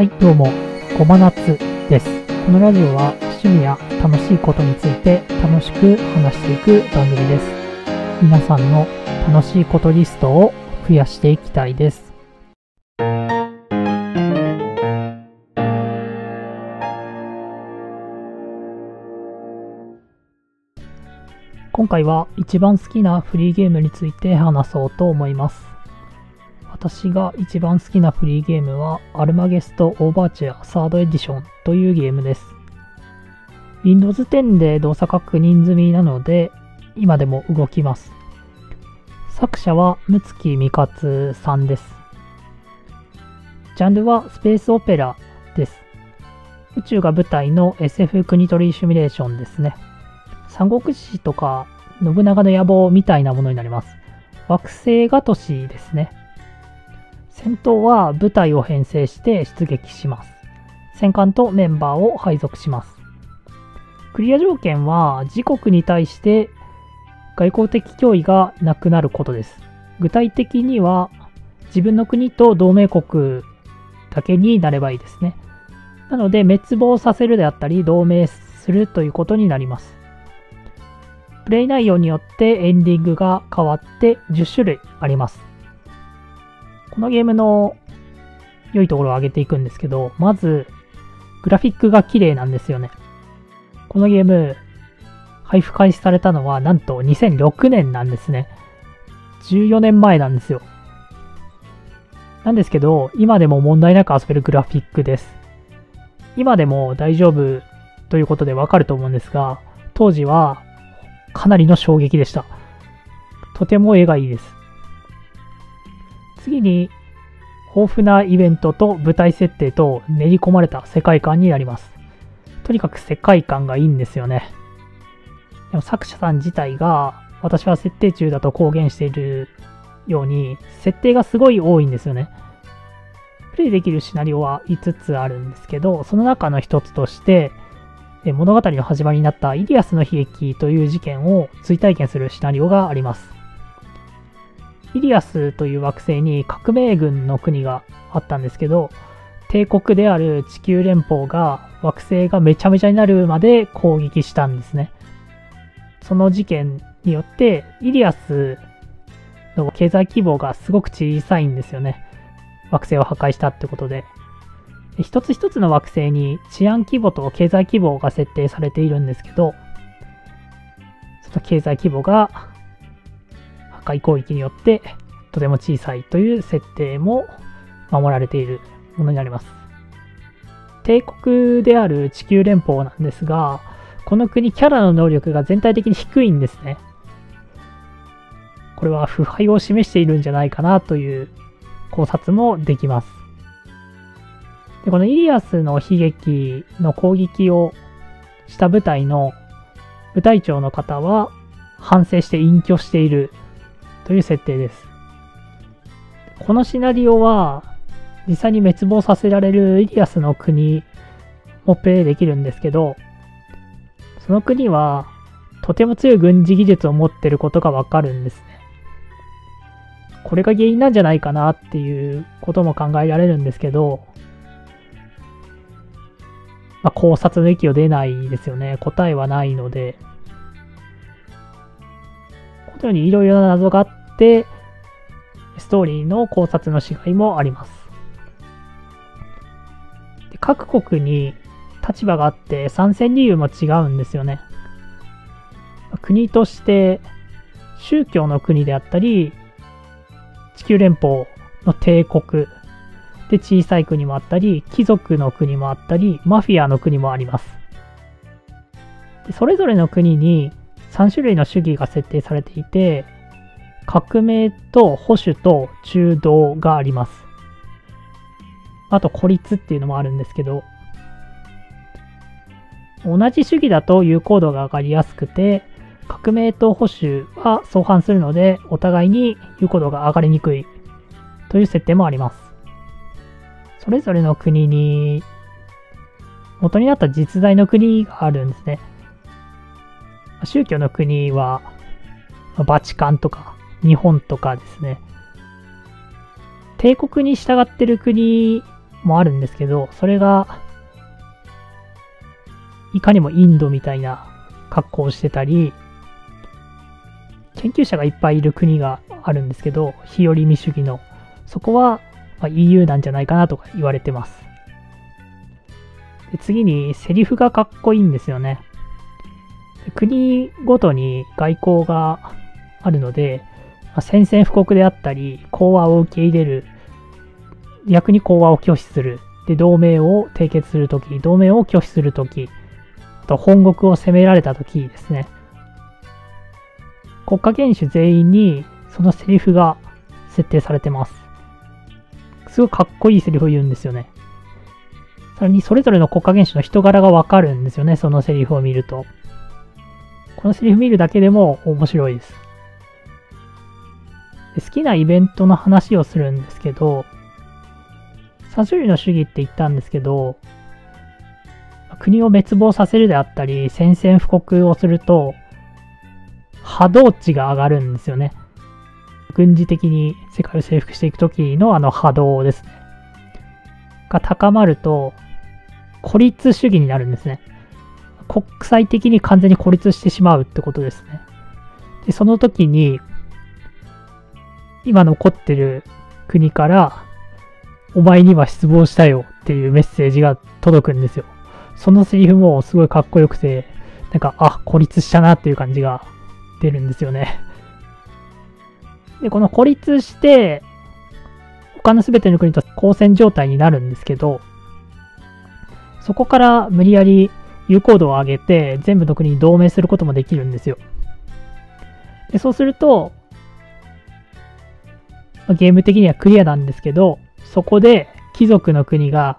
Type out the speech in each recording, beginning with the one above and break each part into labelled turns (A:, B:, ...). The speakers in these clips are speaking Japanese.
A: はい、どうも、ごまなつです。このラジオは趣味や楽しいことについて楽しく話していく番組です。皆さんの楽しいことリストを増やしていきたいです。今回は一番好きなフリーゲームについて話そうと思います。私が一番好きなフリーゲームはアルマゲストオーバーチュアサードエディションというゲームです。Windows 10で動作確認済みなので今でも動きます。作者は六月美勝さんです。ジャンルはスペースオペラです。宇宙が舞台の SF 国取りシミュレーションですね。三国志とか信長の野望みたいなものになります。惑星が都市ですね。戦闘は部隊を編成して出撃します。戦艦とメンバーを配属します。クリア条件は自国に対して外交的脅威がなくなることです。具体的には自分の国と同盟国だけになればいいですね。なので滅亡させるであったり同盟するということになります。プレイ内容によってエンディングが変わって10種類あります。このゲームの良いところを挙げていくんですけど、まず、グラフィックが綺麗なんですよね。このゲーム、配布開始されたのはなんと2006年なんですね。14年前なんですよ。なんですけど、今でも問題なく遊べるグラフィックです。今でも大丈夫ということでわかると思うんですが、当時はかなりの衝撃でした。とても絵がいいです。次に、豊富なイベントと舞台設定と練り込まれた世界観になります。とにかく世界観がいいんですよね。でも作者さん自体が、私は設定中だと公言しているように、設定がすごい多いんですよね。プレイできるシナリオは5つあるんですけど、その中の一つとして、物語の始まりになったイリアスの悲劇という事件を追体験するシナリオがあります。イリアスという惑星に革命軍の国があったんですけど、帝国である地球連邦が惑星がめちゃめちゃになるまで攻撃したんですね。その事件によって、イリアスの経済規模がすごく小さいんですよね。惑星を破壊したってことで。一つ一つの惑星に治安規模と経済規模が設定されているんですけど、その経済規模が破壊攻撃によってとても小さいという設定も守られているものになります。帝国である地球連邦なんですが、この国キャラの能力が全体的に低いんですね。これは腐敗を示しているんじゃないかなという考察もできます。でこのイリアスの悲劇の攻撃をした部隊の部隊長の方は反省して隠居しているという設定です。このシナリオは実際に滅亡させられるイリアスの国もプレイできるんですけど、その国はとても強い軍事技術を持ってることがわかるんですね。これが原因なんじゃないかなっていうことも考えられるんですけど、まあ、考察の域を出ないですよね。答えはないので。このようにいろいろな謎があって、ストーリーの考察の違いもあります。で各国に立場があって参戦理由も違うんですよね。国として宗教の国であったり、地球連邦の帝国で小さい国もあったり、貴族の国もあったり、マフィアの国もあります。それぞれの国に3種類の主義が設定されていて、革命と保守と中道があります。あと孤立っていうのもあるんですけど、同じ主義だと有効度が上がりやすくて、革命と保守は相反するので、お互いに有効度が上がりにくいという設定もあります。それぞれの国に元になった実在の国があるんですね。宗教の国は、バチカンとか日本とかですね。帝国に従ってる国もあるんですけど、それが、いかにもインドみたいな格好をしてたり、研究者がいっぱいいる国があるんですけど、日和見主義の、そこは、ま EU なんじゃないかなとか言われてます。で次に、セリフがかっこいいんですよね。国ごとに外交があるので、ま、宣戦布告であったり、講和を受け入れる、逆に講和を拒否する、で、同盟を締結するとき、同盟を拒否するとき、あと本国を攻められたときですね。国家元首全員にそのセリフが設定されてます。すごいかっこいいセリフを言うんですよね。さらにそれぞれの国家元首の人柄がわかるんですよね、そのセリフを見ると。このセリフ見るだけでも面白いです。で好きなイベントの話をするんですけど、3種類の主義って言ったんですけど、国を滅亡させるであったり、宣戦布告をすると、波動値が上がるんですよね。軍事的に世界を征服していく時のあの波動ですね。が高まると、孤立主義になるんですね。国際的に完全に孤立してしまうってことですね。で、その時に、今残ってる国から、お前には失望したよっていうメッセージが届くんですよ。そのセリフもすごいかっこよくて、なんか、あ、孤立したなっていう感じが出るんですよね。で、この孤立して、他の全ての国と交戦状態になるんですけど、そこから無理やり有効度を上げて全部の国に同盟することもできるんですよ。でそうすると、ゲーム的にはクリアなんですけど、そこで貴族の国が、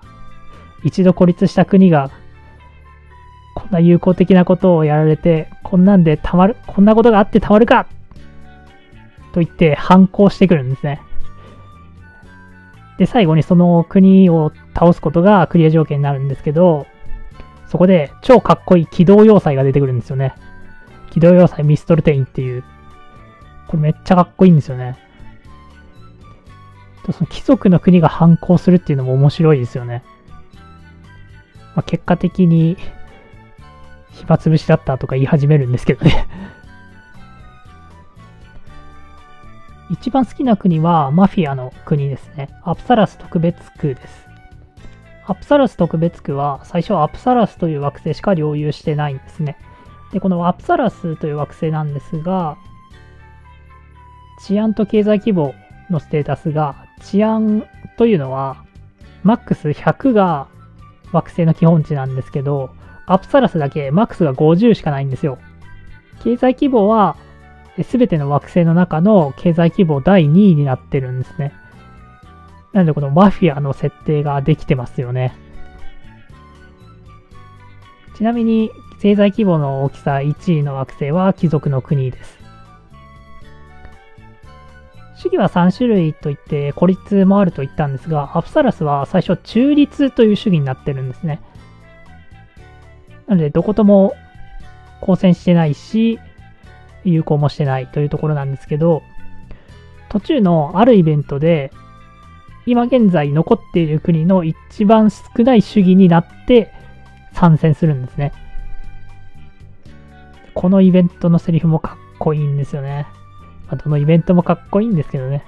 A: 一度孤立した国が、こんな友好的なことをやられて、こんなんでたまる、こんなことがあってたまるかと言って反抗してくるんですね。で、最後にその国を倒すことがクリア条件になるんですけど、そこで超かっこいい機動要塞が出てくるんですよね。機動要塞ミストルテインっていう。これめっちゃかっこいいんですよね。その貴族の国が反抗するっていうのも面白いですよね。まあ、結果的に暇つぶしだったとか言い始めるんですけどね 一番好きな国はマフィアの国ですね。アプサラス特別区です。アプサラス特別区は最初はアプサラスという惑星しか領有してないんですね。で、このアプサラスという惑星なんですが、治安と経済規模のステータスが治安というのは、マックス100が惑星の基本値なんですけど、アプサラスだけマックスが50しかないんですよ。経済規模は、すべての惑星の中の経済規模第2位になってるんですね。なのでこのマフィアの設定ができてますよね。ちなみに、経済規模の大きさ1位の惑星は貴族の国です。主義は3種類といって孤立もあると言ったんですが、アプサラスは最初中立という主義になってるんですね。なので、どことも交戦してないし、有効もしてないというところなんですけど、途中のあるイベントで、今現在残っている国の一番少ない主義になって参戦するんですね。このイベントのセリフもかっこいいんですよね。まあ、どのイベントもかっこいいんですけどね。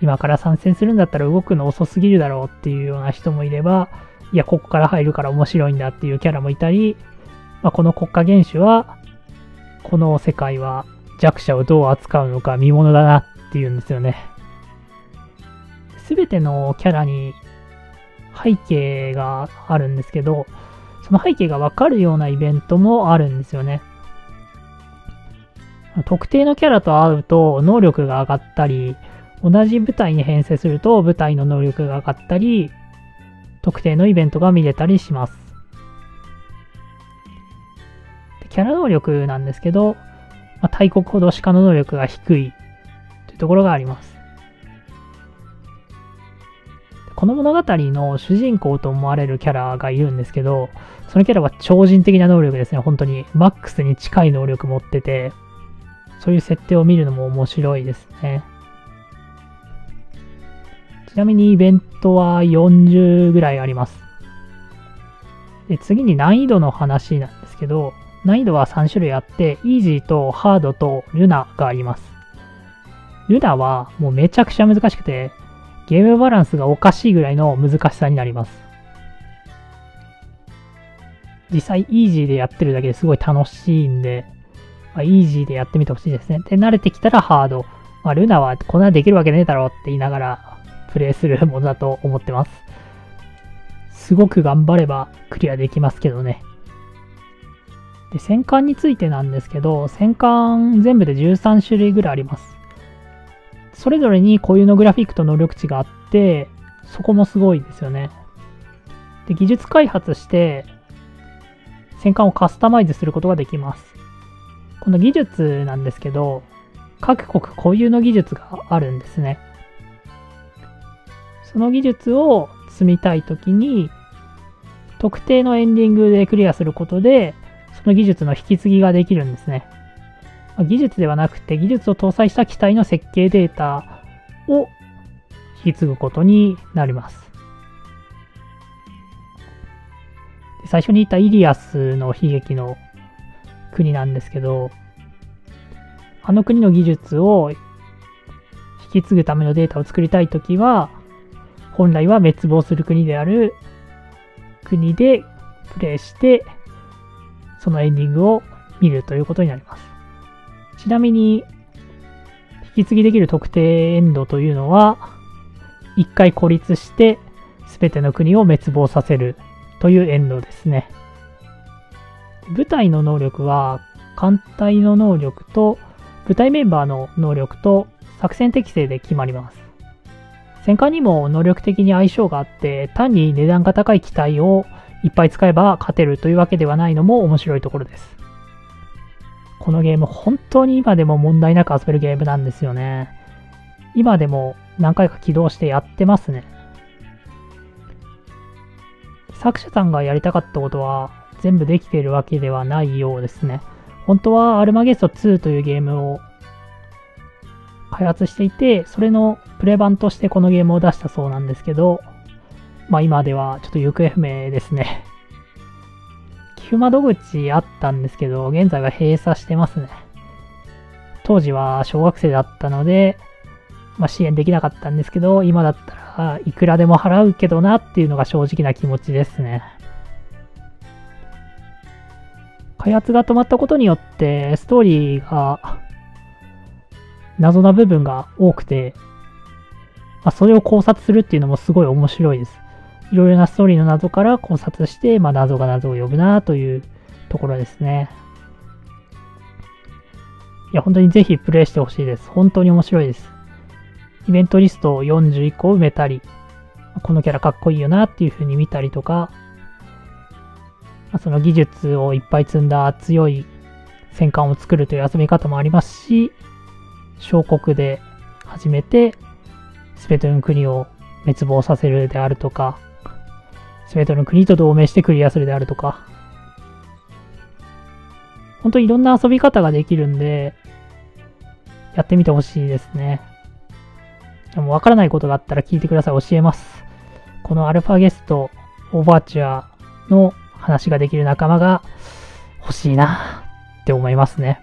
A: 今から参戦するんだったら動くの遅すぎるだろうっていうような人もいれば、いや、ここから入るから面白いんだっていうキャラもいたり、まあ、この国家元首は、この世界は弱者をどう扱うのか見ものだなっていうんですよね。すべてのキャラに背景があるんですけど、その背景がわかるようなイベントもあるんですよね。特定のキャラと会うと能力が上がったり、同じ舞台に編成すると舞台の能力が上がったり、特定のイベントが見れたりします。キャラ能力なんですけど、まあ、大国ほど鹿の能力が低いというところがあります。この物語の主人公と思われるキャラがいるんですけど、そのキャラは超人的な能力ですね。本当にマックスに近い能力持ってて、そういう設定を見るのも面白いですね。ちなみにイベントは40ぐらいあります。で、次に難易度の話なんですけど、難易度は3種類あって、イージーとハードとルナがあります。ルナはもうめちゃくちゃ難しくて、ゲームバランスがおかしいぐらいの難しさになります。実際イージーでやってるだけですごい楽しいんで、まあ、イージーでやってみてほしいですね。で、慣れてきたらハード。まあ、ルナはこんなできるわけねえだろうって言いながらプレイするものだと思ってます。すごく頑張ればクリアできますけどね。で、戦艦についてなんですけど、戦艦全部で13種類ぐらいあります。それぞれに固有のグラフィックと能力値があって、そこもすごいですよね。で、技術開発して、戦艦をカスタマイズすることができます。この技術なんですけど、各国固有の技術があるんですね。その技術を積みたいときに、特定のエンディングでクリアすることで、その技術の引き継ぎができるんですね。技術ではなくて、技術を搭載した機体の設計データを引き継ぐことになります。最初に言ったイリアスの悲劇の国なんですけど、あの国の技術を引き継ぐためのデータを作りたいときは、本来は滅亡する国である国でプレイして、そのエンディングを見るということになります。ちなみに、引き継ぎできる特定エンドというのは、一回孤立して、すべての国を滅亡させるというエンドですね。部隊の能力は、艦隊の能力と、部隊メンバーの能力と作戦適性で決まります。戦艦にも能力的に相性があって、単に値段が高い機体をいっぱい使えば勝てるというわけではないのも面白いところです。このゲーム本当に今でも問題なく遊べるゲームなんですよね。今でも何回か起動してやってますね。作者さんがやりたかったことは全部できているわけではないようですね。本当はアルマゲスト2というゲームを開発していて、それのプレ版としてこのゲームを出したそうなんですけど、まあ今ではちょっと行方不明ですね。寄付窓口あったんですけど、現在は閉鎖してますね。当時は小学生だったので、まあ支援できなかったんですけど、今だったらいくらでも払うけどなっていうのが正直な気持ちですね。開発が止まったことによって、ストーリーが謎な部分が多くて、まあ、それを考察するっていうのもすごい面白いです。いろいろなストーリーの謎から考察して、まあ、謎が謎を呼ぶなというところですね。いや、本当にぜひプレイしてほしいです。本当に面白いです。イベントリストを41個埋めたり、このキャラかっこいいよなっていう風に見たりとか、その技術をいっぱい積んだ強い戦艦を作るという遊び方もありますし、小国で始めて、すべての国を滅亡させるであるとか、すべての国と同盟してクリアするであるとか、本当にいろんな遊び方ができるんで、やってみてほしいですね。でもわからないことがあったら聞いてください。教えます。このアルファゲスト、オーバーチュアの話ができる仲間が欲しいなって思いますね。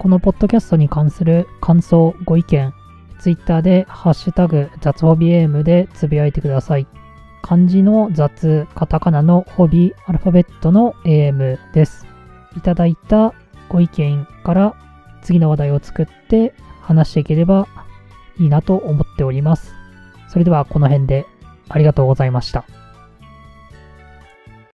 A: このポッドキャストに関する感想、ご意見、ツイッターでハッシュタグ雑ホビエームでつぶやいてください。漢字の雑、カタカナのホビ、アルファベットの AM です。いただいたご意見から次の話題を作って話していければいいなと思っております。それではこの辺でありがとうございました。